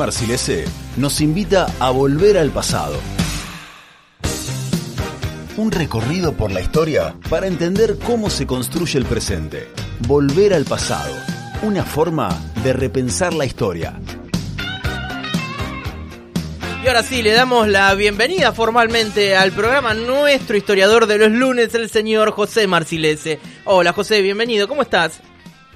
Marcilese nos invita a volver al pasado. Un recorrido por la historia para entender cómo se construye el presente. Volver al pasado. Una forma de repensar la historia. Y ahora sí, le damos la bienvenida formalmente al programa nuestro historiador de los lunes, el señor José Marcilese. Hola José, bienvenido, ¿cómo estás?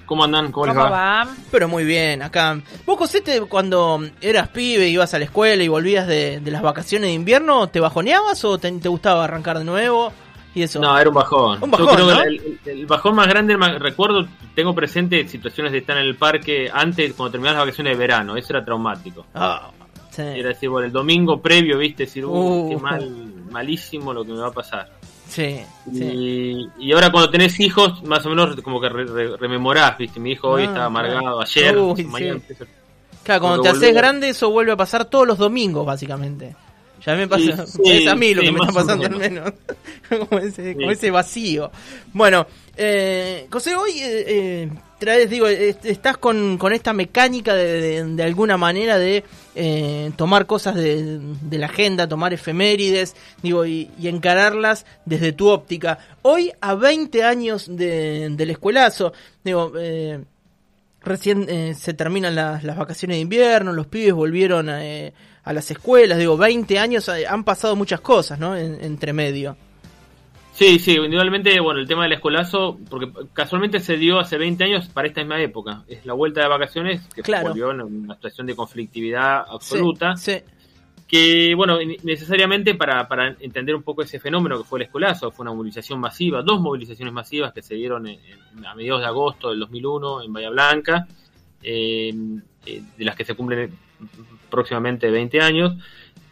¿Cómo andan? ¿Cómo, les va? Pero muy bien, acá. ¿Vos, José, te, cuando eras pibe, ibas a la escuela y volvías de, las vacaciones de invierno, te bajoneabas o te, gustaba arrancar de nuevo? Y eso. No, era un bajón. Un bajón Yo creo que el, bajón más grande, recuerdo, tengo presente situaciones de estar en el parque antes, cuando terminabas las vacaciones de verano, eso era traumático. Ah, era decir, bueno, el domingo previo, viste, decir, uh, qué uh. mal, malísimo lo que me va a pasar. Sí, y, y ahora cuando tenés hijos, más o menos como que rememorás, viste, mi hijo hoy ah, estaba amargado, ayer, mañana. Claro, cuando te haces grande eso vuelve a pasar todos los domingos, básicamente. Ya me pasa, es a mí lo que me está pasando al menos, como, ese, como ese vacío. Bueno, eh, José, hoy eh, eh traes, digo, estás con, con esta mecánica de, de, alguna manera de eh, tomar cosas de, de, la agenda, tomar efemérides, digo, y, encararlas desde tu óptica. Hoy, a 20 años del escuelazo, digo, eh, recién eh, se terminan las, vacaciones de invierno, los pibes volvieron a, a las escuelas, digo, 20 años, han pasado muchas cosas, ¿no? entre medio. Sí, sí, individualmente, bueno, el tema del escolazo, porque casualmente se dio hace 20 años para esta misma época. Es la vuelta de vacaciones que volvió en una situación de conflictividad absoluta. Sí, Que, bueno, necesariamente para, para entender un poco ese fenómeno que fue el escolazo, fue una movilización masiva, dos movilizaciones masivas que se dieron a mediados de agosto del 2001 en Bahía Blanca, eh, eh, de las que se cumplen próximamente 20 años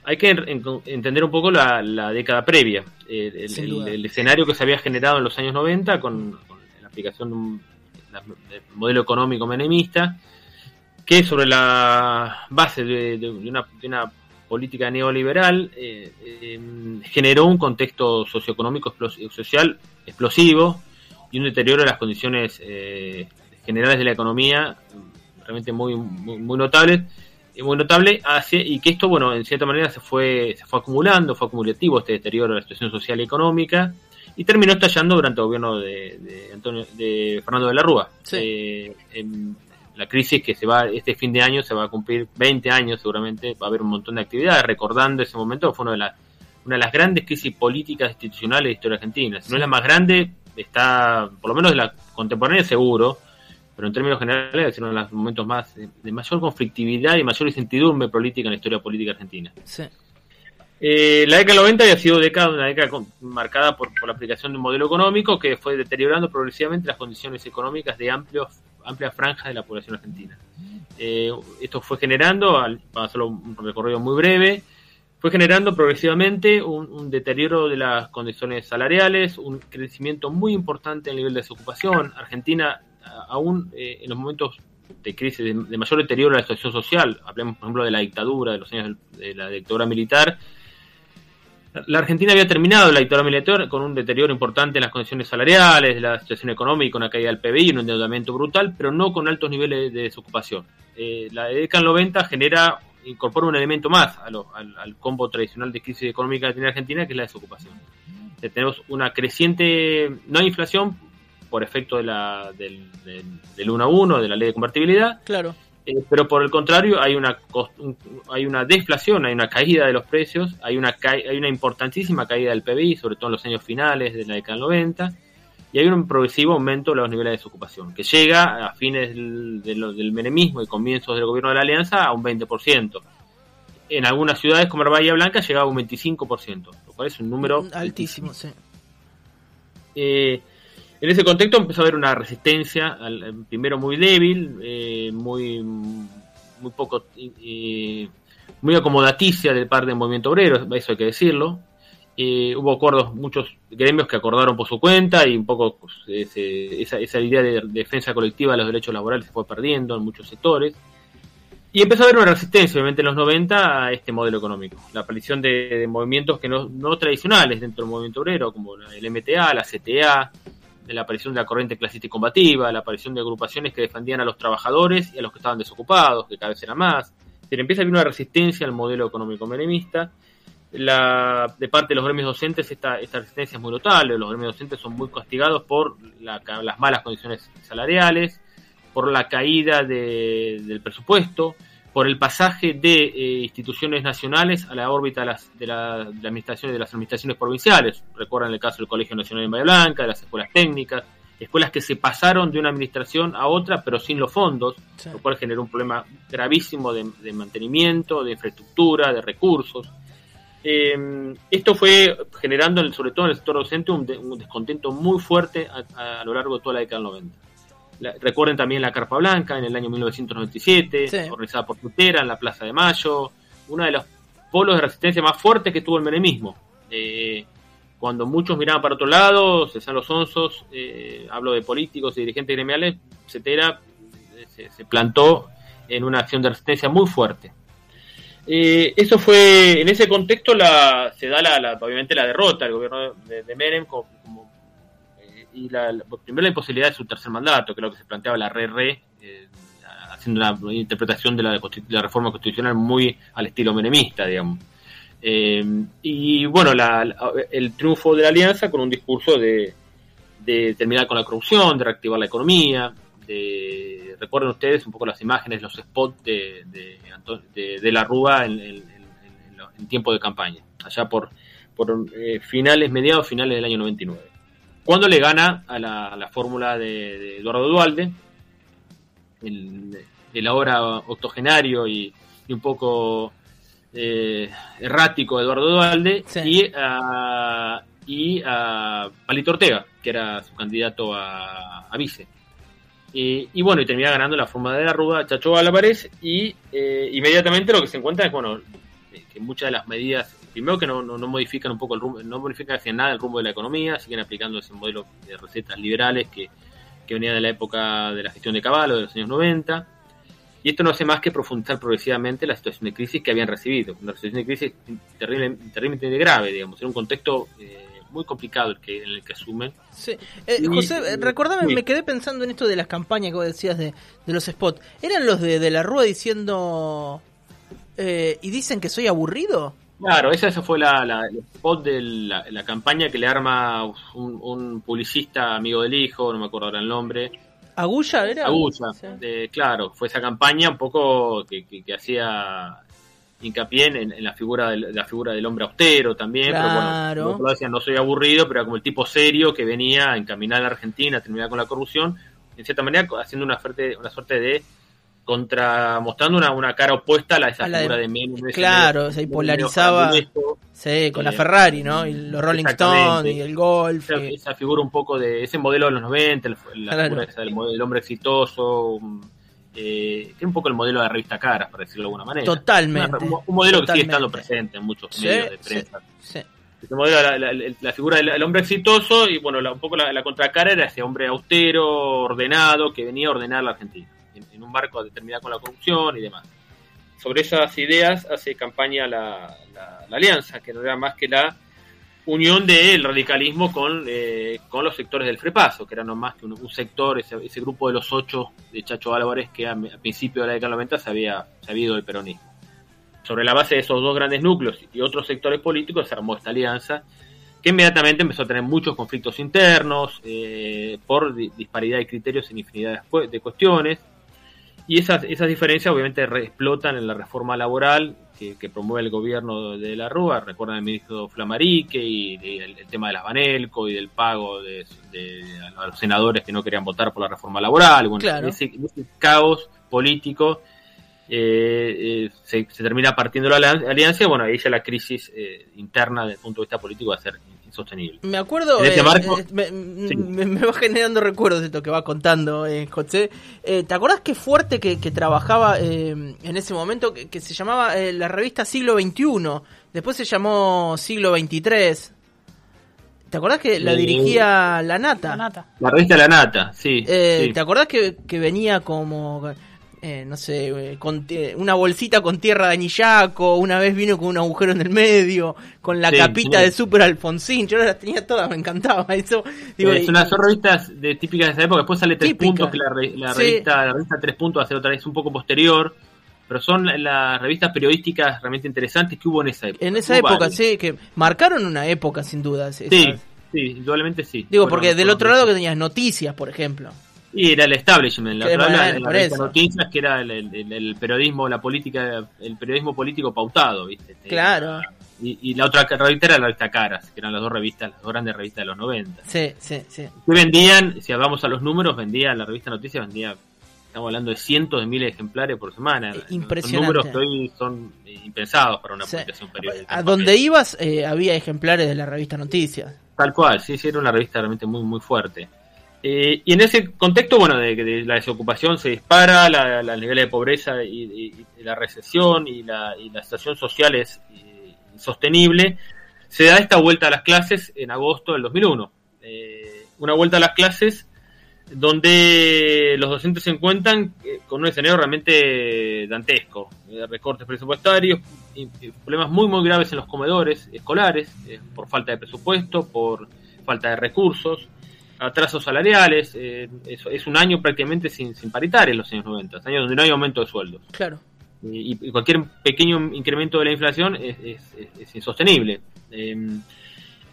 hay que entender un poco la, década previa, eh, el, escenario que se había generado en los años 90 con, la aplicación de un modelo económico menemista, que sobre la base de, una, política neoliberal eh, em, generó un contexto socioeconómico social explosivo y un deterioro de las condiciones eh, generales de la economía realmente muy, muy, muy notables muy notable y que esto, bueno, en cierta manera se fue, se fue acumulando, fue acumulativo este deterioro de la situación social y económica, y terminó estallando durante el gobierno de, Antonio, de Fernando de la Rúa. Eh, la crisis que se va, este fin de año se va a cumplir 20 años seguramente, va a haber un montón de actividades, recordando ese momento, fue una de las, una de las grandes crisis políticas institucionales de la historia argentina. Si no es la más grande, está, por lo menos de la contemporánea seguro, pero en términos generales es uno de los momentos más de, mayor conflictividad y mayor incertidumbre política en la historia política argentina. Eh, la década del 90 había sido década, una década marcada por, la aplicación de un modelo económico que fue deteriorando progresivamente las condiciones económicas de amplios, amplias franjas de la población argentina. Eh, esto fue generando, para hacerlo un recorrido muy breve, fue generando progresivamente un, un, deterioro de las condiciones salariales, un crecimiento muy importante en el nivel de desocupación. Argentina aún eh, en los momentos de crisis, de, mayor deterioro de la situación social, hablemos por ejemplo de la dictadura, de los años de la dictadura militar, la Argentina había terminado la dictadura militar con un deterioro importante en las condiciones salariales, la situación económica, una caída del PBI, un endeudamiento brutal, pero no con altos niveles de desocupación. Eh, la década del 90 genera, incorpora un elemento más al, al, combo tradicional de crisis económica que tiene Argentina, que es la desocupación. tenemos una creciente, no hay inflación, por efecto de la, del, del, 1 a 1, de la ley de convertibilidad. Claro. Eh, pero por el contrario, hay una, hay una deflación, hay una caída de los precios, hay una, hay una importantísima caída del PBI, sobre todo en los años finales de la década del 90, y hay un progresivo aumento de los niveles de desocupación, que llega a fines del, del, menemismo y comienzos del gobierno de la Alianza a un 20%. En algunas ciudades como Bahía Blanca llegaba a un 25%, lo cual es un número altísimo. sí. Eh, en ese contexto empezó a haber una resistencia, al, primero muy débil, eh, muy, muy poco, muy acomodaticia de parte del movimiento obrero, eso hay que decirlo. Eh, hubo acuerdos, muchos gremios que acordaron por su cuenta y un poco pues, esa, esa, idea de defensa colectiva de los derechos laborales se fue perdiendo en muchos sectores. Y empezó a haber una resistencia, obviamente, en los 90 a este modelo económico. La aparición de, movimientos que no, no, tradicionales dentro del movimiento obrero, como el MTA, la CTA, de la aparición de la corriente clasista y combativa, la aparición de agrupaciones que defendían a los trabajadores y a los que estaban desocupados, que cada vez era más, empieza a haber una resistencia al modelo económico menemista. La, de parte de los gremios docentes esta, esta resistencia es muy notable. Los gremios docentes son muy castigados por las malas condiciones salariales, por la caída del presupuesto, por el pasaje de eh, instituciones nacionales a la órbita de las, de, la, administraciones, de las administraciones provinciales. Recuerdan el caso del Colegio Nacional de Bahía Blanca, de las escuelas técnicas, escuelas que se pasaron de una administración a otra, pero sin los fondos, lo cual generó un problema gravísimo de, mantenimiento, de infraestructura, de recursos. Eh, esto fue generando, sobre todo en el sector docente, un, descontento muy fuerte a, lo largo de toda la década del 90. Recuerden también la Carpa Blanca en el año 1997, organizada por Tutera en la Plaza de Mayo, uno de los polos de resistencia más fuertes que tuvo el menemismo. Eh, cuando muchos miraban para otro lado, cesan los onzos, eh, hablo de políticos y dirigentes gremiales, Cetera eh, se, plantó en una acción de resistencia muy fuerte. Eh, eso fue, en ese contexto la, se da la, obviamente la derrota del gobierno de, de Menem como, y la, primero la imposibilidad de su tercer mandato, que es lo que se planteaba la RR, haciendo una interpretación de la, de la reforma constitucional muy al estilo menemista, digamos. Eh, y bueno, el triunfo de la alianza con un discurso de, terminar con la corrupción, de reactivar la economía. De, recuerden ustedes un poco las imágenes, los spots de, de, la Rúa en, en, tiempo de campaña, allá por, por eh, finales, mediados finales del año 99. Cuando le gana a la, fórmula de, Eduardo Dualde, el, el ahora octogenario y un poco eh, errático Eduardo Dualde y, a, y a Palito Ortega, que era su candidato a, vice. Y, bueno, y termina ganando la forma de la Rúa Chacho Álvarez y eh, inmediatamente lo que se encuentra es, bueno, que muchas de las medidas, primero que no, no, modifican un poco el rumbo, no modifican hacia nada el rumbo de la economía, siguen aplicando ese modelo de recetas liberales que, que venía de la época de la gestión de Caballo, de los años 90. Y esto no hace más que profundizar progresivamente la situación de crisis que habían recibido. Una situación de crisis terrible, terriblemente grave, digamos, en un contexto eh, muy complicado el que, en el que asumen. Sí. Eh, José, eh, recordame, me quedé pensando en esto de las campañas que vos decías de, los spots. ¿Eran los de, de la Rúa diciendo... y dicen que soy aburrido? Claro, esa, esa fue la, la, el spot de la, campaña que le arma un, un publicista amigo del hijo, no me acuerdo ahora el nombre, Agulla era. Agulla, claro, fue esa campaña un poco que, hacía hincapié en, la figura del, la figura del hombre austero también, claro. pero bueno, no soy aburrido, pero era como el tipo serio que venía a encaminar a la Argentina, a terminar con la corrupción, en cierta manera haciendo una suerte, una suerte de contra mostrando una, una cara opuesta a, la, esa figura de, de Claro, se polarizaba sí, con la eh, Ferrari, ¿no? Y los Rolling Stones y el golf. Esa, figura un poco de ese modelo de los 90, la figura esa del, hombre exitoso, eh, que es un poco el modelo de la revista Caras, por decirlo de alguna manera. Totalmente. un, modelo que sigue estando presente en muchos medios de prensa. Ese modelo, la, figura del hombre exitoso y bueno, un poco la, contracara era ese hombre austero, ordenado, que venía a ordenar la Argentina en, un marco determinado con la corrupción y demás. Sobre esas ideas hace campaña la, alianza, que no era más que la unión del radicalismo con, eh, con los sectores del Frepaso, que era no más que un, sector, ese, grupo de los ocho de Chacho Álvarez que a, principio de la década del 90 se había, se había ido del peronismo. Sobre la base de esos dos grandes núcleos y otros sectores políticos se armó esta alianza que inmediatamente empezó a tener muchos conflictos internos eh, por disparidad de criterios en infinidad de cuestiones. Y esas, esas diferencias obviamente explotan en la reforma laboral que, promueve el gobierno de la Rúa. Recuerdan el ministro Flamarique y, el, tema de las Banelco y del pago de, a los senadores que no querían votar por la reforma laboral. Bueno, ese, caos político eh, eh, se, termina partiendo la alianza. Bueno, ahí ya la crisis eh, interna desde el punto de vista político va a ser sostenible. Me acuerdo, eh, eh, me, va generando recuerdos de esto que va contando eh, José. ¿Te acordás qué fuerte que, trabajaba en ese momento que, se llamaba la revista Siglo XXI? Después se llamó Siglo XXIII. ¿Te acordás que la dirigía La Nata? La, Nata. la revista La Nata, sí. ¿Te acordás que, que venía como eh, no sé, eh, con una bolsita con tierra de anillaco, una vez vino con un agujero en el medio, con la capita de Super Alfonsín, yo las tenía todas, me encantaba eso. Digo, son las revistas de, típicas de esa época, después sale Tres Puntos, que la, revista, la revista Tres Puntos hace otra vez un poco posterior, pero son las revistas periodísticas realmente interesantes que hubo en esa época. En esa época, sí, que marcaron una época sin duda. Sí, sí, indudablemente sí. Digo, porque del otro lado que tenías noticias, por ejemplo. Y era el establishment, la otra la, noticias que era el, periodismo, la política, el periodismo político pautado, ¿viste? Claro. Y, la otra revista era la revista Caras, que eran las dos revistas, las dos grandes revistas de los 90. Sí, sí, sí. Que vendían, si vamos a los números, vendía la revista Noticias, vendía, estamos hablando de cientos de miles de ejemplares por semana. Impresionante. Los números que hoy son impensados para una publicación periódica. A donde ibas eh, había ejemplares de la revista Noticias. Tal cual, sí, sí, era una revista realmente muy, muy fuerte. Eh, y en ese contexto, bueno, de, la desocupación se dispara, la, la nivel de pobreza y, la recesión y la, situación social es insostenible, se da esta vuelta a las clases en agosto del 2001. Eh, una vuelta a las clases donde los docentes se encuentran eh, con un escenario realmente dantesco, recortes presupuestarios, y, problemas muy muy graves en los comedores escolares, por falta de presupuesto, por falta de recursos, atrasos salariales, eh, es, un año prácticamente sin, sin en los años 90, años donde no hay aumento de sueldos. Claro. Y, cualquier pequeño incremento de la inflación es, es, insostenible. Em,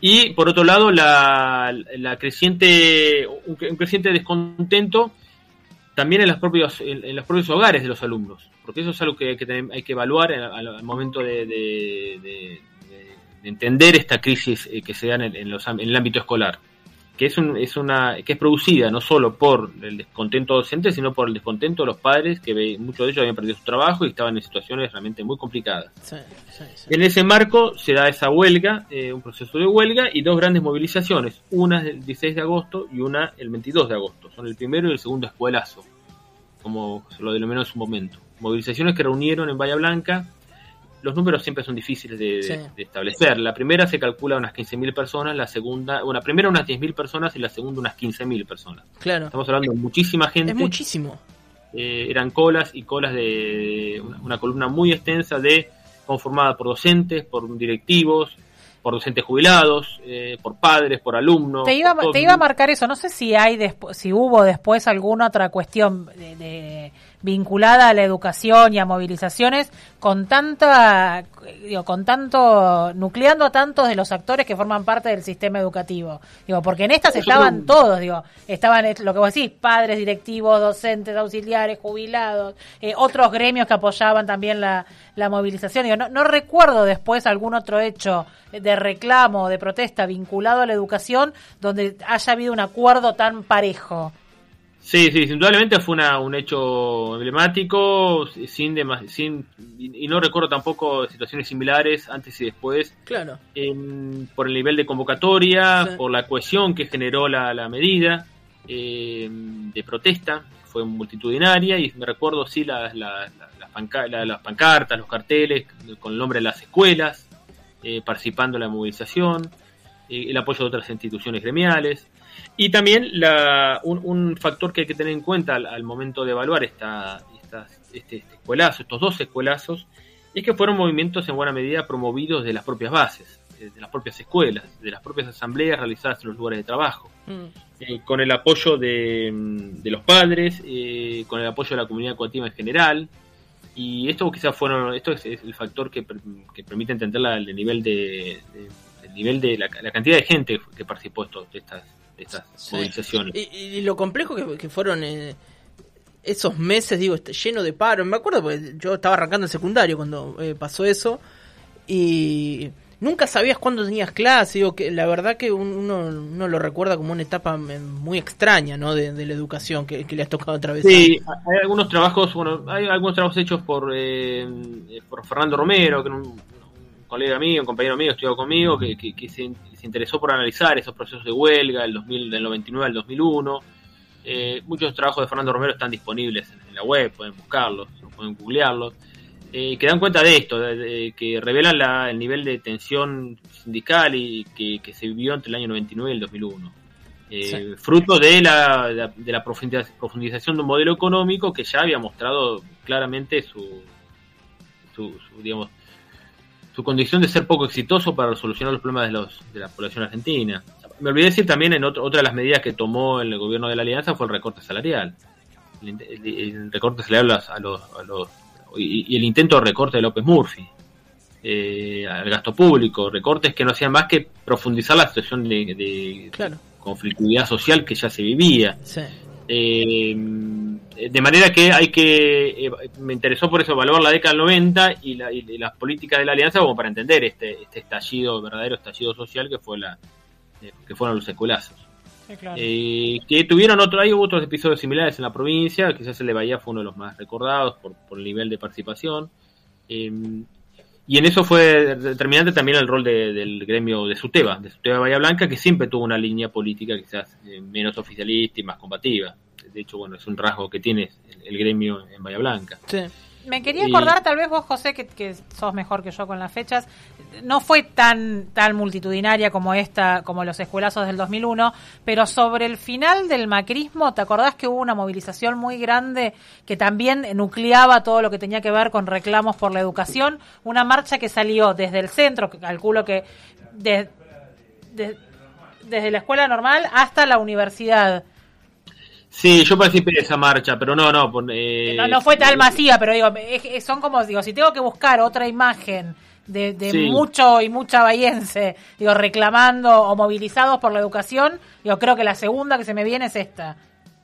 y por otro lado, la, la creciente, un, creciente descontento también en, las propios, en, los propios hogares de los alumnos, porque eso es algo que hay que, hay que evaluar al, momento de, de, entender esta crisis eh, que se da en en, los, en el ámbito escolar que es, un, es una que es producida no solo por el descontento docente, sino por el descontento de los padres, que muchos de ellos habían perdido su trabajo y estaban en situaciones realmente muy complicadas. En ese marco se da esa huelga, eh, un proceso de huelga y dos grandes movilizaciones, una el 16 de agosto y una el 22 de agosto. Son el primero y el segundo escuelazo, como se lo denominó en su momento. Movilizaciones que reunieron en Bahía Blanca los números siempre son difíciles de, establecer. La primera se calcula unas 15.000 personas, la segunda, bueno, la primera unas 10.000 personas y la segunda unas 15.000 personas. Claro. Estamos hablando de muchísima gente. Es muchísimo. Eh, eran colas y colas de una, columna muy extensa de conformada por docentes, por directivos, por docentes jubilados, eh, por padres, por alumnos. Te iba, te iba a marcar eso. No sé si hay si hubo después alguna otra cuestión de vinculada a la educación y a movilizaciones con tanta digo, con tanto nucleando a tantos de los actores que forman parte del sistema educativo. Digo porque en estas estaban todos digo estaban lo que vos decís padres directivos docentes auxiliares jubilados eh, otros gremios que apoyaban también la, la movilización. Digo no, no recuerdo después algún otro hecho de reclamo de protesta vinculado a la educación donde haya habido un acuerdo tan parejo Sí, sí, indudablemente fue una, un hecho emblemático, sin, sin y no recuerdo tampoco situaciones similares antes y después. Claro. por el nivel de convocatoria, por la cohesión que generó la, la medida eh, de protesta, fue multitudinaria y me recuerdo sí las, las, las, pancartas, los carteles con el nombre de las escuelas, eh, participando en la movilización, eh, el apoyo de otras instituciones gremiales. Y también la, un, factor que hay que tener en cuenta al, momento de evaluar esta, este, este, escuelazo, estos dos escuelazos, es que fueron movimientos en buena medida promovidos de las propias bases, de las propias escuelas, de las propias asambleas realizadas en los lugares de trabajo, mm. eh, con el apoyo de, los padres, eh, con el apoyo de la comunidad educativa en general. Y esto quizás fueron, esto es, el factor que, permite entender el nivel de, el nivel de la, cantidad de gente que participó de estas estas movilizaciones. Y, lo complejo que, fueron eh, esos meses, digo, lleno de paro. Me acuerdo porque yo estaba arrancando el secundario cuando eh, pasó eso y nunca sabías cuándo tenías clase. Digo, que la verdad que uno, lo recuerda como una etapa eh, muy extraña, ¿no? De, la educación que, le has tocado otra vez. Sí, hay algunos trabajos, bueno, hay algunos trabajos hechos por, por Fernando Romero, que un, colega mío, un compañero mío, estudió conmigo, que, que, se, interesó por analizar esos procesos de huelga del, 2000, del 99 al 2001. Eh, muchos trabajos de Fernando Romero están disponibles en, la web, pueden buscarlos, pueden googlearlos, eh, que dan cuenta de esto, de, que revelan la, el nivel de tensión sindical y que, se vivió entre el año 99 y el 2001. Eh, fruto de la, de la profundización de un modelo económico que ya había mostrado claramente su, su digamos, su condición de ser poco exitoso para solucionar los problemas de, los, de la población argentina. Me olvidé decir también en otra de las medidas que tomó el gobierno de la Alianza fue el recorte salarial. El, recorte salarial a los, a los, y, el intento de recorte de López Murphy eh, al gasto público, recortes que no hacían más que profundizar la situación de, conflictividad social que ya se vivía. Eh, de manera que hay que, eh, me interesó por eso evaluar la década del 90 y, las políticas de la alianza como para entender este, este estallido, verdadero estallido social que fue la que fueron los escolazos. que tuvieron otro, hay otros episodios similares en la provincia, quizás el de Bahía fue uno de los más recordados por, por el nivel de participación. Y en eso fue determinante también el rol del gremio de Suteba, de Suteba Bahía Blanca, que siempre tuvo una línea política quizás eh, menos oficialista y más combativa. De hecho, bueno, es un rasgo que tiene el, gremio en Bahía Blanca. Sí. Me quería acordar, tal vez vos, José, que, que, sos mejor que yo con las fechas, no fue tan, tan multitudinaria como esta, como los escuelazos del 2001, pero sobre el final del macrismo, ¿te acordás que hubo una movilización muy grande que también nucleaba todo lo que tenía que ver con reclamos por la educación? Una marcha que salió desde el centro, que calculo que desde la escuela normal hasta la universidad. Sí, yo participé de esa marcha, pero no, no. Eh, no, fue tal masiva, pero digo, son como, digo, si tengo que buscar otra imagen de, mucho y mucha bahiense, digo, reclamando o movilizados por la educación, yo creo que la segunda que se me viene es esta.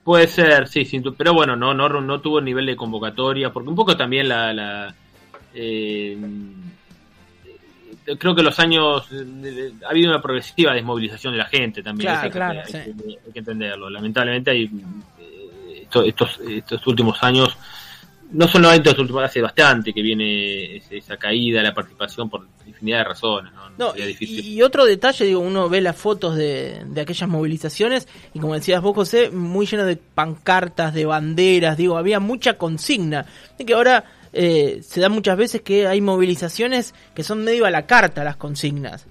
Puede ser, sí, sí pero bueno, no, no, no tuvo el nivel de convocatoria, porque un poco también la... la eh, creo que los años ha habido una progresiva desmovilización de la gente también. Claro, hay, que, entenderlo. Lamentablemente hay eh, estos, estos últimos años no solamente hace bastante que viene esa caída la participación por infinidad de razones. ¿no? y, otro detalle, digo, uno ve las fotos de, de aquellas movilizaciones y como decías vos, José, muy lleno de pancartas, de banderas, digo, había mucha consigna. De que ahora eh, se da muchas veces que hay movilizaciones que son medio a la carta las consignas.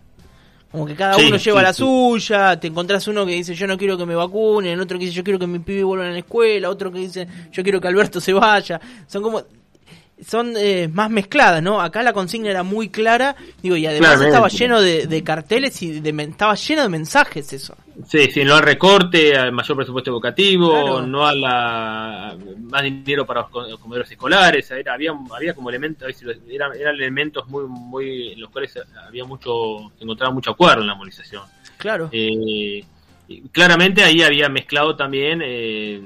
Como que cada uno lleva la suya, te encontrás uno que dice yo no quiero que me vacunen, otro que dice yo quiero que mi pibe vuelva a la escuela, otro que dice yo quiero que Alberto se vaya. Son como son eh, más mezcladas, ¿no? Acá la consigna era muy clara, digo, y además estaba lleno de, carteles y de, estaba lleno de mensajes eso. Sí, sí, no al recorte, al mayor presupuesto educativo, no a la más dinero para los comedores escolares, había había como elementos, eran, eran elementos muy muy en los cuales había mucho, se encontraba mucho acuerdo en la movilización. Claro. Eh, claramente ahí había mezclado también eh,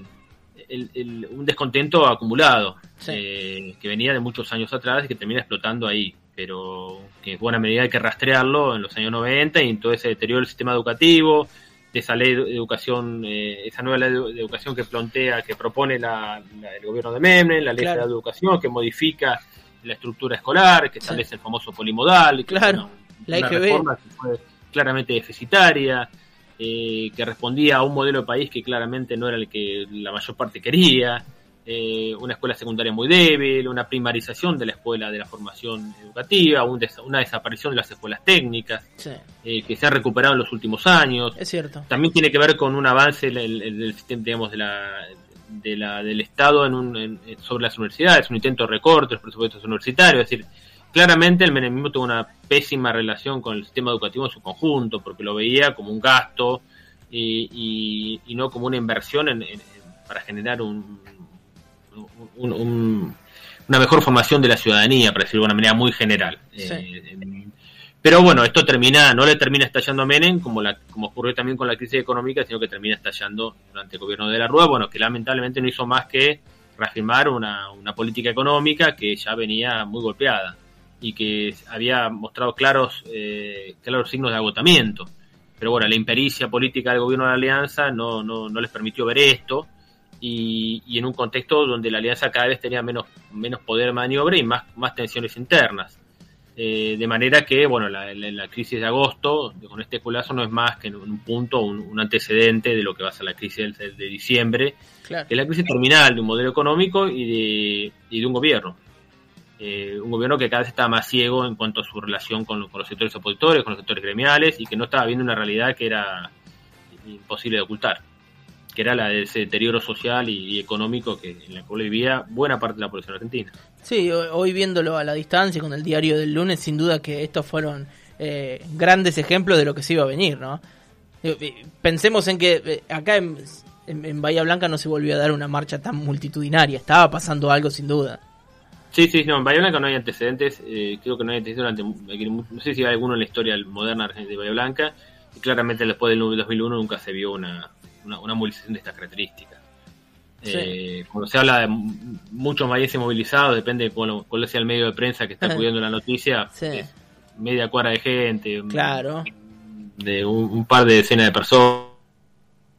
un descontento acumulado, eh, que venía de muchos años atrás y que termina explotando ahí, pero que en buena medida hay que rastrearlo en los años 90 y en todo ese deterioro del sistema educativo, de esa ley de educación, eh, esa nueva ley de educación que plantea, que propone el gobierno de Menem, la ley de educación que modifica la estructura escolar, que establece el famoso polimodal, claro, la una reforma que fue claramente deficitaria, eh, que respondía a un modelo de país que claramente no era el que la mayor parte quería, eh, una escuela secundaria muy débil, una primarización de la escuela de la formación educativa, una desaparición de las escuelas técnicas, eh, que se ha recuperado en los últimos años. Es cierto. También tiene que ver con un avance del sistema, digamos, de la, de la, del Estado en un, sobre las universidades, un intento de recorte de los presupuestos universitarios, es decir, Claramente el menemismo tuvo una pésima relación con el sistema educativo en su conjunto, porque lo veía como un gasto y, no como una inversión para generar un, una mejor formación de la ciudadanía, para decirlo de una manera muy general. Eh, pero bueno, esto termina, no le termina estallando a Menem, como, la, como ocurrió también con la crisis económica, sino que termina estallando durante el gobierno de la Rúa, bueno, que lamentablemente no hizo más que reafirmar una, una política económica que ya venía muy golpeada y que había mostrado claros, eh, claros signos de agotamiento. Pero bueno, la impericia política del gobierno de la Alianza no, no, no les permitió ver esto y, y, en un contexto donde la Alianza cada vez tenía menos, menos poder de maniobra y más, más tensiones internas. Eh, de manera que, bueno, la, la, crisis de agosto, con este culazo, no es más que en un punto, un, antecedente de lo que va a ser la crisis de, de diciembre, que es la crisis terminal de un modelo económico y de, y de un gobierno. Eh, un gobierno que cada vez está más ciego en cuanto a su relación con, los sectores opositores, con los sectores gremiales y que no estaba viendo una realidad que era imposible de ocultar, que era la de ese deterioro social y, económico que en la cual vivía buena parte de la población argentina. Sí, hoy viéndolo a la distancia con el diario del lunes, sin duda que estos fueron eh, grandes ejemplos de lo que se iba a venir, ¿no? Eh, pensemos en que acá en, en Bahía Blanca no se volvió a dar una marcha tan multitudinaria, estaba pasando algo sin duda. Sí, sí, no, en Bahía Blanca no hay antecedentes, eh, creo que no hay antecedentes durante, no sé si hay alguno en la historia moderna de Bahía Blanca, y claramente después del 2001 nunca se vio una, una, movilización de estas características. Eh, cuando se habla de muchos maíces movilizados, depende de cuál, sea el medio de prensa que está cubriendo la noticia, media cuadra de gente, claro. de un, par de decenas de personas.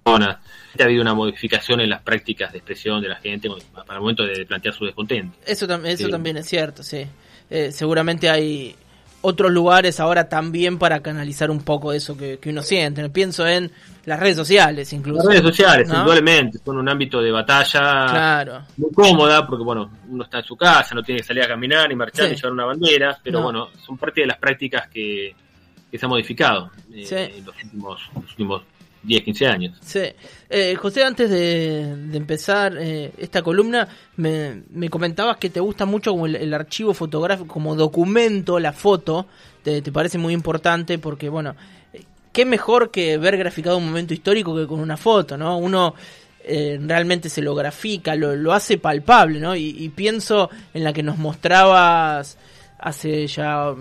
Ha habido una modificación en las prácticas de expresión de la gente para el momento de plantear su descontento. Eso, eso también es cierto, sí. Eh, seguramente hay otros lugares ahora también para canalizar un poco eso que, uno siente. Pienso en las redes sociales incluso. Las redes sociales, indudablemente, son un ámbito de batalla muy cómoda, porque bueno, uno está en su casa, no tiene que salir a caminar, ni marchar, ni llevar una bandera, pero bueno, son parte de las prácticas que, se han modificado eh, en los últimos, los últimos 10, 15 años. Sí. Eh, José, antes de, empezar eh, esta columna, me, comentabas que te gusta mucho como el, archivo fotográfico, como documento, la foto, te, parece muy importante porque, bueno, qué mejor que ver graficado un momento histórico que con una foto, ¿no? Uno eh, realmente se lo grafica, lo, lo hace palpable, ¿no? Y, pienso en la que nos mostrabas hace ya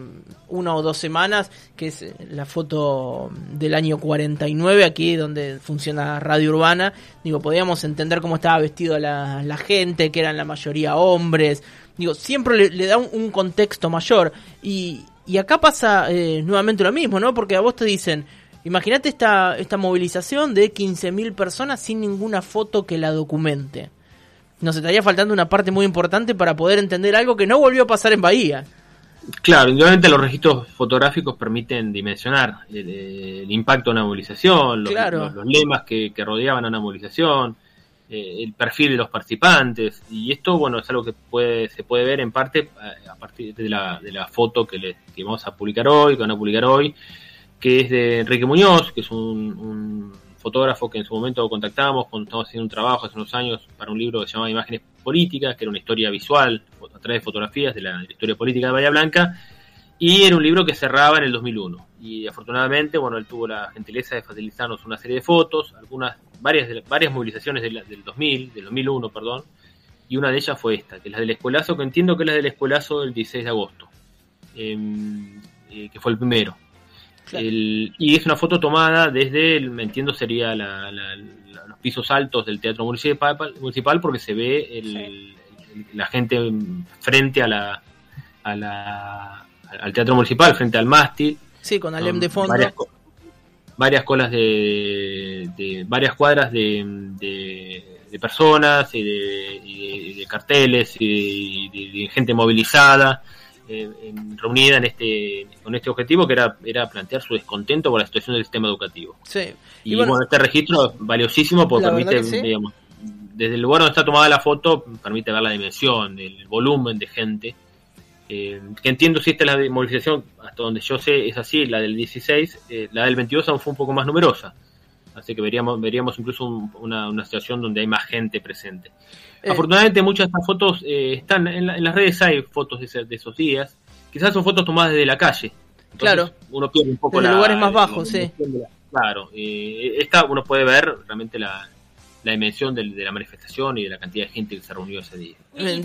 una o dos semanas, que es la foto del año 49 aquí donde funciona Radio Urbana. Digo, podíamos entender cómo estaba vestido la, la gente, que eran la mayoría hombres. Digo, siempre le, da un, contexto mayor. Y, y acá pasa eh, nuevamente lo mismo, ¿no? Porque a vos te dicen, imagínate esta, esta movilización de 15.000 personas sin ninguna foto que la documente. Nos estaría faltando una parte muy importante para poder entender algo que no volvió a pasar en Bahía. Claro, indudablemente los registros fotográficos permiten dimensionar el, impacto de una movilización, los, lemas que, rodeaban a una movilización, eh, el perfil de los participantes, y esto, bueno, es algo que puede, se puede ver en parte eh, a partir de la, de la foto que, le, vamos a publicar hoy, que van a publicar hoy, que es de Enrique Muñoz, que es un, fotógrafo que en su momento contactamos cuando estábamos haciendo un trabajo hace unos años para un libro que se llama Imágenes Políticas, que era una historia visual a través de fotografías de la, historia política de Bahía Blanca, y era un libro que cerraba en el 2001. Y afortunadamente, bueno, él tuvo la gentileza de facilitarnos una serie de fotos, algunas, varias, varias movilizaciones del, 2000, del 2001, perdón, y una de ellas fue esta, que es la del escuelazo, que entiendo que es la del escuelazo del 16 de agosto, em, eh, que fue el primero. Y es una foto tomada desde, me entiendo, sería los pisos altos del Teatro Municipal, municipal porque se ve el, la gente frente a la, a la al teatro municipal, frente al mástil. Sí, con Alem de fondo. Varias, colas de, de, varias cuadras de, de, personas y de, carteles y de, gente movilizada eh, reunida en este con este objetivo que era era plantear su descontento por la situación del sistema educativo. Sí. Y, bueno, este registro es valiosísimo porque permite, digamos, desde el lugar donde está tomada la foto permite ver la dimensión, el volumen de gente. Eh, que entiendo si esta es la movilización, hasta donde yo sé es así, la del 16, eh, la del 22 aún fue un poco más numerosa. Así que veríamos, veríamos incluso una, situación donde hay más gente presente. Eh. Afortunadamente muchas de estas fotos están en, las redes, hay fotos de, esos días. Quizás son fotos tomadas desde la calle. claro. Uno pierde un poco de lugares más bajos, sí. claro. esta uno puede ver realmente la, la dimensión de, la manifestación y de la cantidad de gente que se reunió ese día. Y,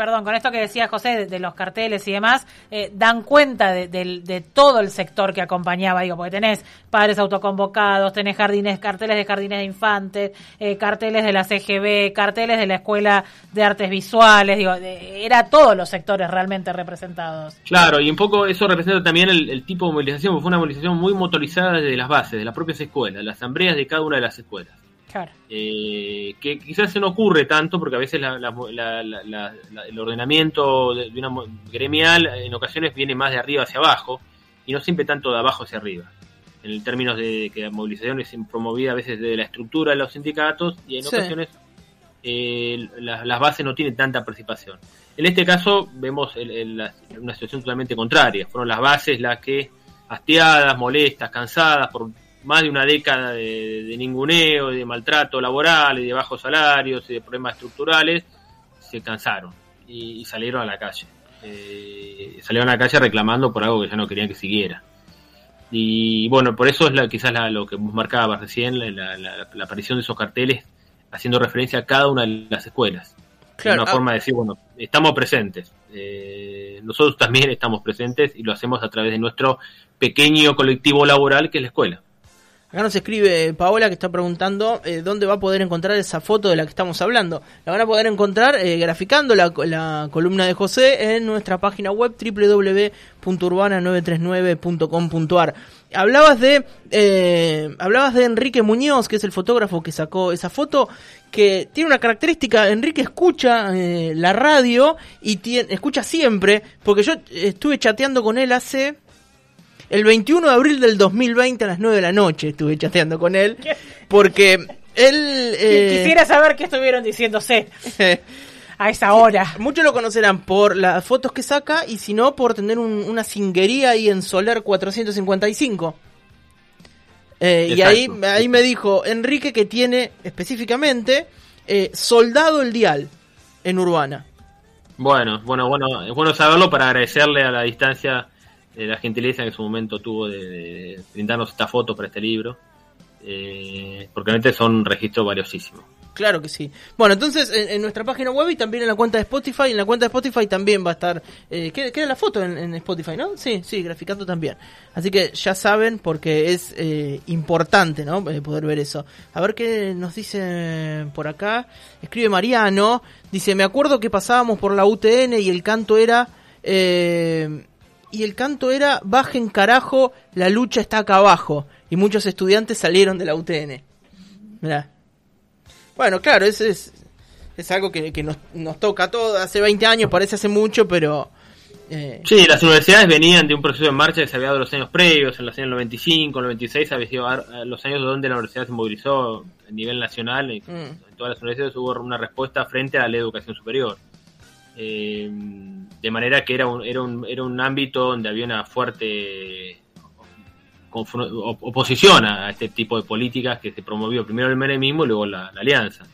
perdón, con esto que decía José, de, los carteles y demás, eh, dan cuenta de, todo el sector que acompañaba, digo, porque tenés padres autoconvocados, tenés jardines, carteles de jardines de infantes, eh, carteles de la CGB, carteles de la Escuela de Artes Visuales, digo, era todos los sectores realmente representados. Claro, y un poco eso representa también el, tipo de movilización, porque fue una movilización muy motorizada desde las bases, de las propias escuelas, las asambleas de cada una de las escuelas. Eh, que quizás se no ocurre tanto porque a veces el ordenamiento de, una gremial en ocasiones viene más de arriba hacia abajo y no siempre tanto de abajo hacia arriba. En términos de que la movilización es promovida a veces desde la estructura de los sindicatos y en ocasiones eh, las bases no tienen tanta participación. En este caso vemos una situación totalmente contraria. Fueron las bases las que, hastiadas, molestas, cansadas por más de una década de, ninguneo, de maltrato laboral y de bajos salarios y de problemas estructurales, se cansaron y, salieron a la calle. Eh, salieron a la calle reclamando por algo que ya no querían que siguiera. Y bueno, por eso es la, quizás lo que marcaba recién, la, aparición de esos carteles haciendo referencia a cada una de las escuelas. Claro, una ah. forma de decir, bueno, estamos presentes. Eh, nosotros también estamos presentes y lo hacemos a través de nuestro pequeño colectivo laboral que es la escuela. Acá nos escribe Paola que está preguntando eh, dónde va a poder encontrar esa foto de la que estamos hablando. La van a poder encontrar eh, graficando la, columna de José en nuestra página web www.urbana939.com.ar. Hablabas de eh, hablabas de Enrique Muñoz, que es el fotógrafo que sacó esa foto, que tiene una característica. Enrique escucha la radio y escucha siempre, porque yo estuve chateando con él hace el 21 de abril del 2020 a las 9 de la noche estuve chateando con él. Porque él... Eh, Quisiera saber qué estuvieron diciéndose. a esa hora. Muchos lo conocerán por las fotos que saca y si no por tener una cinguería ahí en Soler 455. Eh, y ahí, ahí me dijo Enrique que tiene específicamente eh, soldado el dial en Urbana. Bueno, bueno, bueno, es bueno saberlo para agradecerle a la distancia la gentileza que en su momento tuvo de, brindarnos esta foto para este libro, eh, porque realmente son registros valiosísimos. Claro que sí. Bueno, entonces en, nuestra página web y también en la cuenta de Spotify, en la cuenta de Spotify también va a estar, eh, queda, la foto en, Spotify, ¿no? Sí, sí, graficando también. Así que ya saben porque es eh, importante, ¿no? Eh, poder ver eso. A ver qué nos dice por acá. Escribe Mariano, dice, me acuerdo que pasábamos por la UTN y el canto era... Eh, y el canto era bajen carajo, la lucha está acá abajo. Y muchos estudiantes salieron de la UTN. Mirá. Bueno, claro, eso es, es algo que, nos, nos, toca a todos. Hace 20 años, parece hace mucho, pero... Eh, sí, las universidades venían de un proceso de marcha que se había dado los años previos, en los años 95, 96, había sido los años donde la universidad se movilizó a nivel nacional. Y mm. En todas las universidades hubo una respuesta frente a la educación superior. Eh, de manera que era un, era, un, era un ámbito donde había una fuerte oposición a este tipo de políticas que se promovió primero el menemismo y luego la, alianza.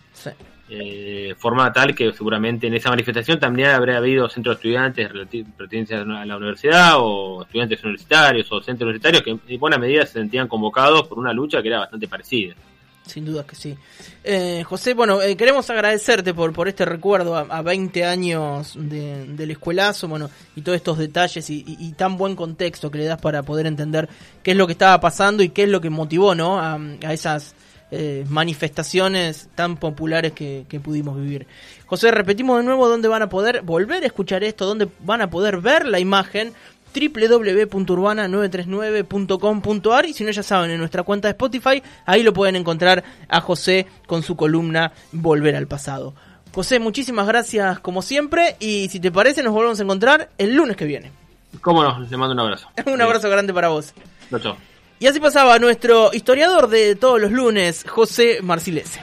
Eh, forma tal que seguramente en esa manifestación también habría habido centros de estudiantes pertenecientes a la universidad o estudiantes universitarios o centros universitarios que en buena medida se sentían convocados por una lucha que era bastante parecida. Sin duda que sí. Eh, José, bueno, eh, queremos agradecerte por, por este recuerdo a, 20 años del escuelazo, bueno, y todos estos detalles y, tan buen contexto que le das para poder entender qué es lo que estaba pasando y qué es lo que motivó, ¿no? A, esas eh, manifestaciones tan populares que, que, pudimos vivir. José, repetimos de nuevo dónde van a poder volver a escuchar esto, dónde van a poder ver la imagen www.urbana939.com.ar y si no ya saben en nuestra cuenta de Spotify ahí lo pueden encontrar a José con su columna Volver al pasado. José, muchísimas gracias como siempre y si te parece nos volvemos a encontrar el lunes que viene. Cómo no, le mando un abrazo. un abrazo grande para vos. Y así pasaba nuestro historiador de todos los lunes, José Marcilese.